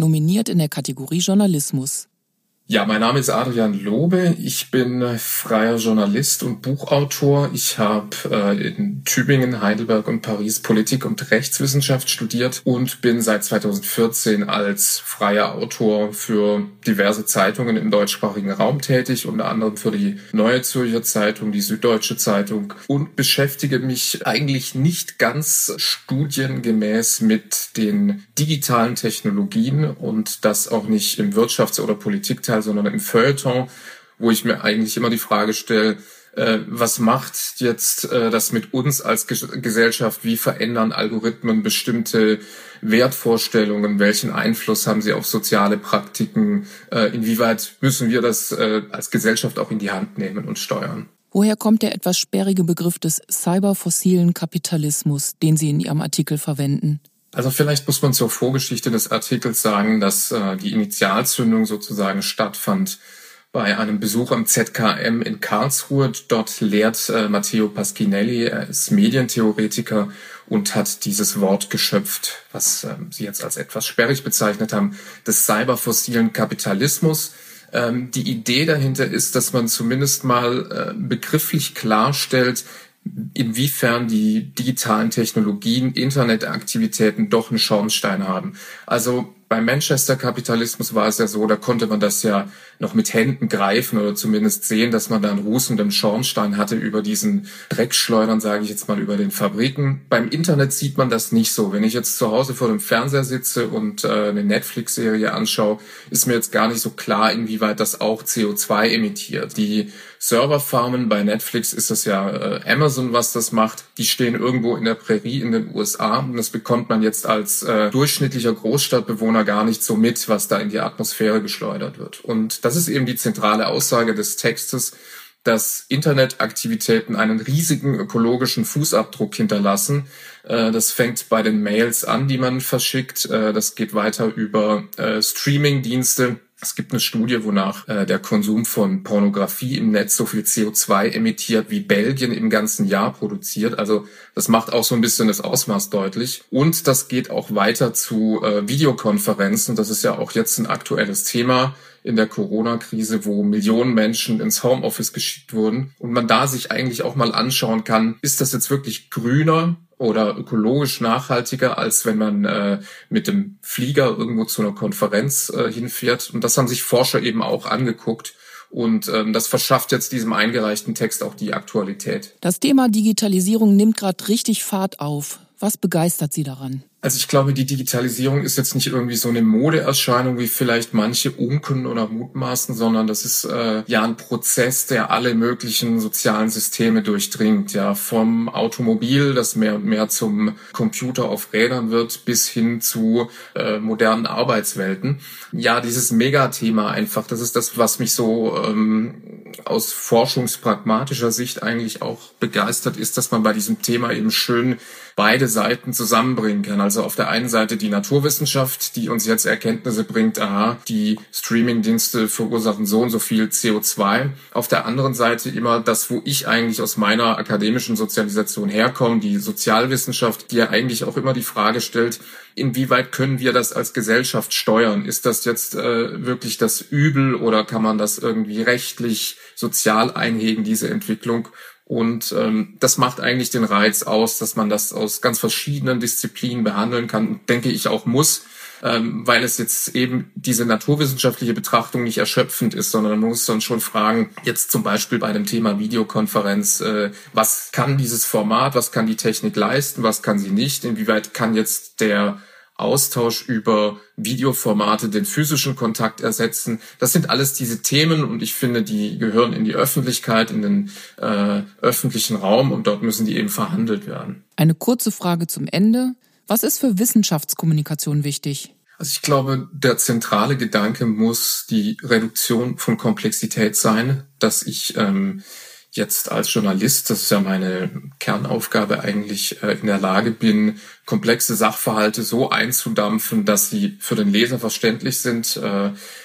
nominiert in der Kategorie Journalismus. Ja, mein Name ist Adrian Lobe. Ich bin äh, freier Journalist und Buchautor. Ich habe äh, in Tübingen, Heidelberg und Paris Politik und Rechtswissenschaft studiert und bin seit 2014 als freier Autor für diverse Zeitungen im deutschsprachigen Raum tätig, unter anderem für die Neue Zürcher Zeitung, die Süddeutsche Zeitung und beschäftige mich eigentlich nicht ganz studiengemäß mit den digitalen Technologien und das auch nicht im Wirtschafts- oder Politikteil sondern im Feuilleton, wo ich mir eigentlich immer die Frage stelle, äh, was macht jetzt äh, das mit uns als Ge Gesellschaft? Wie verändern Algorithmen bestimmte Wertvorstellungen? Welchen Einfluss haben sie auf soziale Praktiken? Äh, inwieweit müssen wir das als Gesellschaft auch in die Hand nehmen und steuern? Woher kommt der etwas sperrige Begriff des cyberfossilen Kapitalismus, den Sie in Ihrem Artikel verwenden? Also vielleicht muss man zur Vorgeschichte des Artikels sagen, dass äh, die Initialzündung sozusagen stattfand bei einem Besuch am ZKM in Karlsruhe. Dort lehrt äh, Matteo Paschinelli, er ist Medientheoretiker und hat dieses Wort geschöpft, was äh, Sie jetzt als etwas sperrig bezeichnet haben, des cyberfossilen Kapitalismus. Ähm, die Idee dahinter ist, dass man zumindest mal äh, begrifflich klarstellt, inwiefern die digitalen Technologien, Internetaktivitäten doch einen Schornstein haben. Also beim Manchester-Kapitalismus war es ja so, da konnte man das ja noch mit Händen greifen oder zumindest sehen, dass man da einen rußenden Schornstein hatte über diesen Dreckschleudern, sage ich jetzt mal, über den Fabriken. Beim Internet sieht man das nicht so. Wenn ich jetzt zu Hause vor dem Fernseher sitze und äh, eine Netflix-Serie anschaue, ist mir jetzt gar nicht so klar, inwieweit das auch CO2 emittiert. Die Serverfarmen bei Netflix ist es ja äh, Amazon, was das macht. Die stehen irgendwo in der Prärie in den USA und das bekommt man jetzt als äh, durchschnittlicher Großstadtbewohner Corona gar nicht so mit, was da in die Atmosphäre geschleudert wird. Und das ist eben die zentrale Aussage des Textes, dass Internetaktivitäten einen riesigen ökologischen Fußabdruck hinterlassen. Äh, das fängt bei den Mails an, die man verschickt. Äh, das geht weiter über äh, Streaming-Dienste es gibt eine Studie, wonach äh, der Konsum von Pornografie im Netz so viel CO2 emittiert, wie Belgien im ganzen Jahr produziert. Also das macht auch so ein bisschen das Ausmaß deutlich. Und das geht auch weiter zu äh, Videokonferenzen. Das ist ja auch jetzt ein aktuelles Thema in der Corona-Krise, wo Millionen Menschen ins Homeoffice geschickt wurden. Und man da sich eigentlich auch mal anschauen kann, ist das jetzt wirklich grüner oder ökologisch nachhaltiger, als wenn man äh, mit dem Flieger irgendwo zu einer Konferenz äh, hinfährt. Und das haben sich Forscher eben auch angeguckt. Und ähm, das verschafft jetzt diesem eingereichten Text auch die Aktualität. Das Thema Digitalisierung nimmt gerade richtig Fahrt auf. Was begeistert Sie daran? Also ich glaube, die Digitalisierung ist jetzt nicht irgendwie so eine Modeerscheinung, wie vielleicht manche unken oder mutmaßen, sondern das ist äh, ja ein Prozess, der alle möglichen sozialen Systeme durchdringt. Ja, vom Automobil, das mehr und mehr zum Computer auf Rädern wird, bis hin zu äh, modernen Arbeitswelten. Ja, dieses Megathema einfach, das ist das, was mich so ähm, aus forschungspragmatischer Sicht eigentlich auch begeistert, ist, dass man bei diesem Thema eben schön beide Seiten zusammenbringen kann. Also auf der einen Seite die Naturwissenschaft, die uns jetzt Erkenntnisse bringt, aha, die Streamingdienste verursachen so und so viel CO2. Auf der anderen Seite immer das, wo ich eigentlich aus meiner akademischen Sozialisation herkomme, die Sozialwissenschaft, die ja eigentlich auch immer die Frage stellt, inwieweit können wir das als Gesellschaft steuern? Ist das jetzt äh, wirklich das Übel oder kann man das irgendwie rechtlich, sozial einhegen, diese Entwicklung? Und ähm, das macht eigentlich den Reiz aus, dass man das aus ganz verschiedenen Disziplinen behandeln kann und denke ich auch muss, ähm, weil es jetzt eben diese naturwissenschaftliche Betrachtung nicht erschöpfend ist, sondern man muss dann schon fragen, jetzt zum Beispiel bei dem Thema Videokonferenz, äh, was kann dieses Format, was kann die Technik leisten, was kann sie nicht, inwieweit kann jetzt der Austausch über Videoformate den physischen Kontakt ersetzen. Das sind alles diese Themen und ich finde, die gehören in die Öffentlichkeit, in den äh, öffentlichen Raum und dort müssen die eben verhandelt werden. Eine kurze Frage zum Ende. Was ist für Wissenschaftskommunikation wichtig? Also ich glaube, der zentrale Gedanke muss die Reduktion von Komplexität sein, dass ich ähm, jetzt als Journalist, das ist ja meine Kernaufgabe eigentlich, äh, in der Lage bin, komplexe Sachverhalte so einzudampfen, dass sie für den Leser verständlich sind.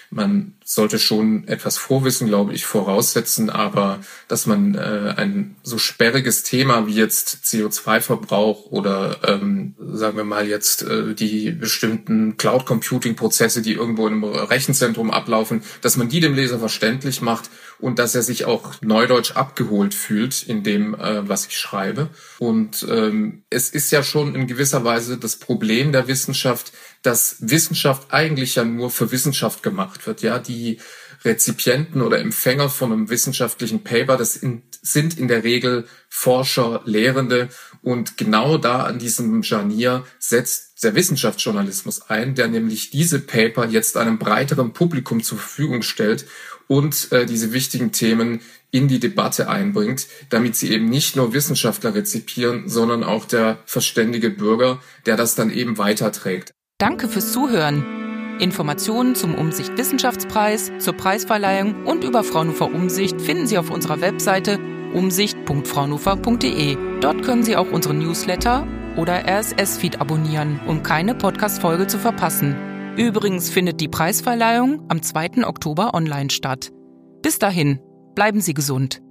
Man sollte schon etwas Vorwissen, glaube ich, voraussetzen, aber dass man äh, ein so sperriges Thema wie jetzt CO2-Verbrauch oder ähm, sagen wir mal jetzt äh, die bestimmten Cloud-Computing-Prozesse, die irgendwo im Rechenzentrum ablaufen, dass man die dem Leser verständlich macht und dass er sich auch neudeutsch abgeholt fühlt in dem, äh, was ich schreibe. Und ähm, es ist ja schon in gewisser Weise das Problem der Wissenschaft, dass Wissenschaft eigentlich ja nur für Wissenschaft gemacht wird. Ja, die Rezipienten oder Empfänger von einem wissenschaftlichen Paper, das in, sind in der Regel Forscher, Lehrende und genau da an diesem Scharnier setzt der Wissenschaftsjournalismus ein, der nämlich diese Paper jetzt einem breiteren Publikum zur Verfügung stellt und äh, diese wichtigen Themen in die Debatte einbringt, damit sie eben nicht nur Wissenschaftler rezipieren, sondern auch der verständige Bürger, der das dann eben weiterträgt. Danke fürs Zuhören. Informationen zum Umsicht Wissenschaftspreis, zur Preisverleihung und über Fraunhofer Umsicht finden Sie auf unserer Webseite umsicht.fraunhofer.de. Dort können Sie auch unseren Newsletter oder RSS-Feed abonnieren, um keine Podcast-Folge zu verpassen. Übrigens findet die Preisverleihung am 2. Oktober online statt. Bis dahin, bleiben Sie gesund.